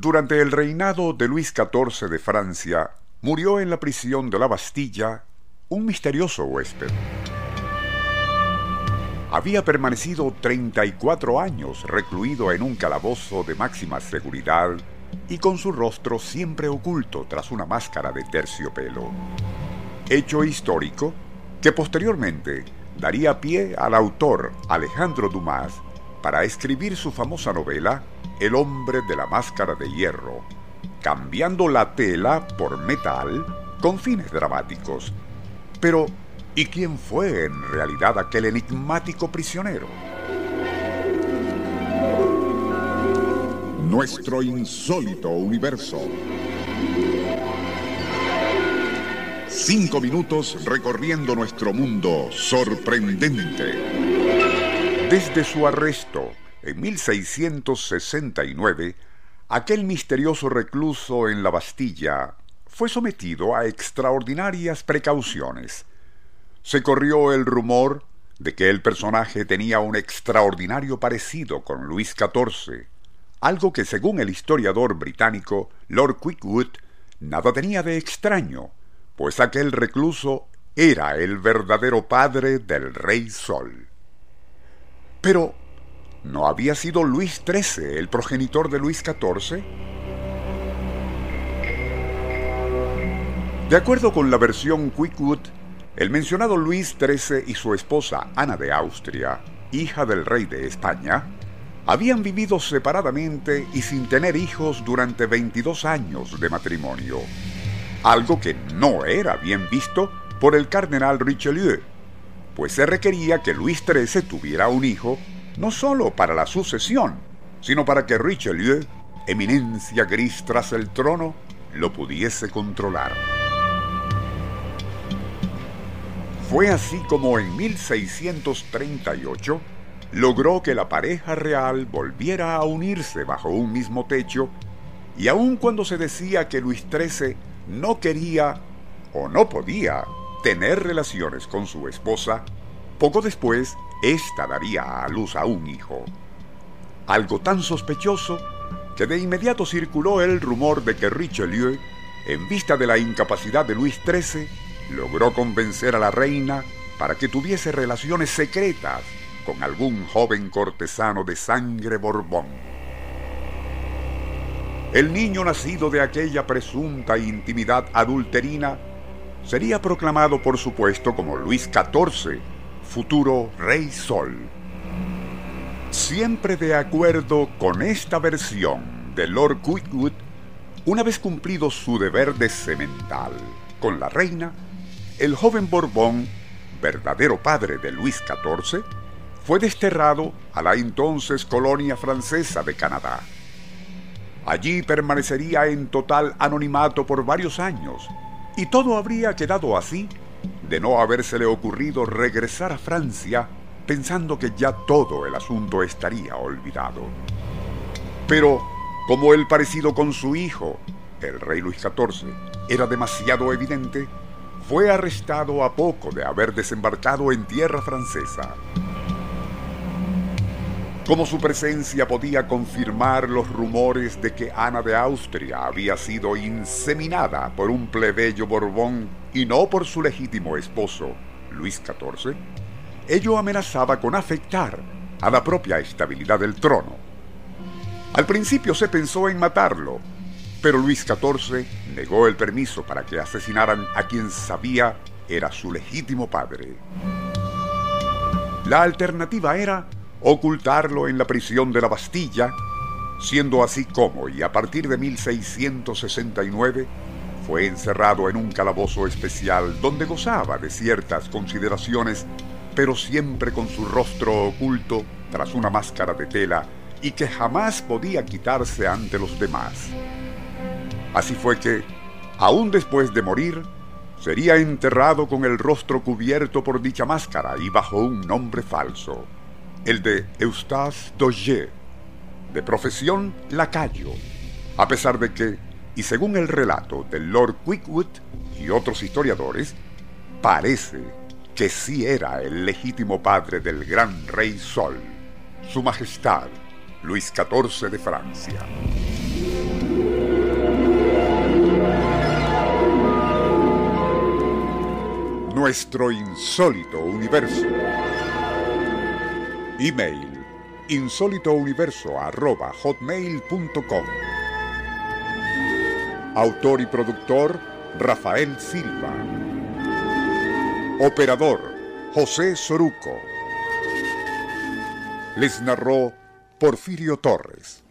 Durante el reinado de Luis XIV de Francia, murió en la prisión de la Bastilla un misterioso huésped. Había permanecido 34 años recluido en un calabozo de máxima seguridad y con su rostro siempre oculto tras una máscara de terciopelo. Hecho histórico que posteriormente daría pie al autor Alejandro Dumas para escribir su famosa novela El hombre de la máscara de hierro, cambiando la tela por metal con fines dramáticos. Pero, ¿y quién fue en realidad aquel enigmático prisionero? Nuestro insólito universo. Cinco minutos recorriendo nuestro mundo sorprendente. Desde su arresto en 1669, aquel misterioso recluso en la Bastilla fue sometido a extraordinarias precauciones. Se corrió el rumor de que el personaje tenía un extraordinario parecido con Luis XIV, algo que según el historiador británico Lord Quickwood nada tenía de extraño, pues aquel recluso era el verdadero padre del Rey Sol. Pero, ¿no había sido Luis XIII el progenitor de Luis XIV? De acuerdo con la versión Quickwood, el mencionado Luis XIII y su esposa Ana de Austria, hija del rey de España, habían vivido separadamente y sin tener hijos durante 22 años de matrimonio algo que no era bien visto por el cardenal Richelieu, pues se requería que Luis XIII tuviera un hijo no solo para la sucesión, sino para que Richelieu, eminencia gris tras el trono, lo pudiese controlar. Fue así como en 1638 logró que la pareja real volviera a unirse bajo un mismo techo y aun cuando se decía que Luis XIII no quería o no podía tener relaciones con su esposa, poco después ésta daría a luz a un hijo. Algo tan sospechoso que de inmediato circuló el rumor de que Richelieu, en vista de la incapacidad de Luis XIII, logró convencer a la reina para que tuviese relaciones secretas con algún joven cortesano de sangre Borbón. El niño nacido de aquella presunta intimidad adulterina sería proclamado, por supuesto, como Luis XIV, futuro Rey Sol. Siempre de acuerdo con esta versión de Lord Quickwood, una vez cumplido su deber de semental con la reina, el joven Borbón, verdadero padre de Luis XIV, fue desterrado a la entonces colonia francesa de Canadá. Allí permanecería en total anonimato por varios años, y todo habría quedado así de no habérsele ocurrido regresar a Francia pensando que ya todo el asunto estaría olvidado. Pero, como el parecido con su hijo, el rey Luis XIV, era demasiado evidente, fue arrestado a poco de haber desembarcado en tierra francesa. Como su presencia podía confirmar los rumores de que Ana de Austria había sido inseminada por un plebeyo Borbón y no por su legítimo esposo, Luis XIV, ello amenazaba con afectar a la propia estabilidad del trono. Al principio se pensó en matarlo, pero Luis XIV negó el permiso para que asesinaran a quien sabía era su legítimo padre. La alternativa era ocultarlo en la prisión de la Bastilla, siendo así como, y a partir de 1669, fue encerrado en un calabozo especial donde gozaba de ciertas consideraciones, pero siempre con su rostro oculto tras una máscara de tela y que jamás podía quitarse ante los demás. Así fue que, aún después de morir, sería enterrado con el rostro cubierto por dicha máscara y bajo un nombre falso el de Eustace Doyer, de profesión lacayo, a pesar de que, y según el relato del Lord Quickwood y otros historiadores, parece que sí era el legítimo padre del gran rey Sol, su majestad Luis XIV de Francia. Nuestro insólito universo. Email insólitouniverso.hotmail.com Autor y productor Rafael Silva. Operador José Soruco. Les narró Porfirio Torres.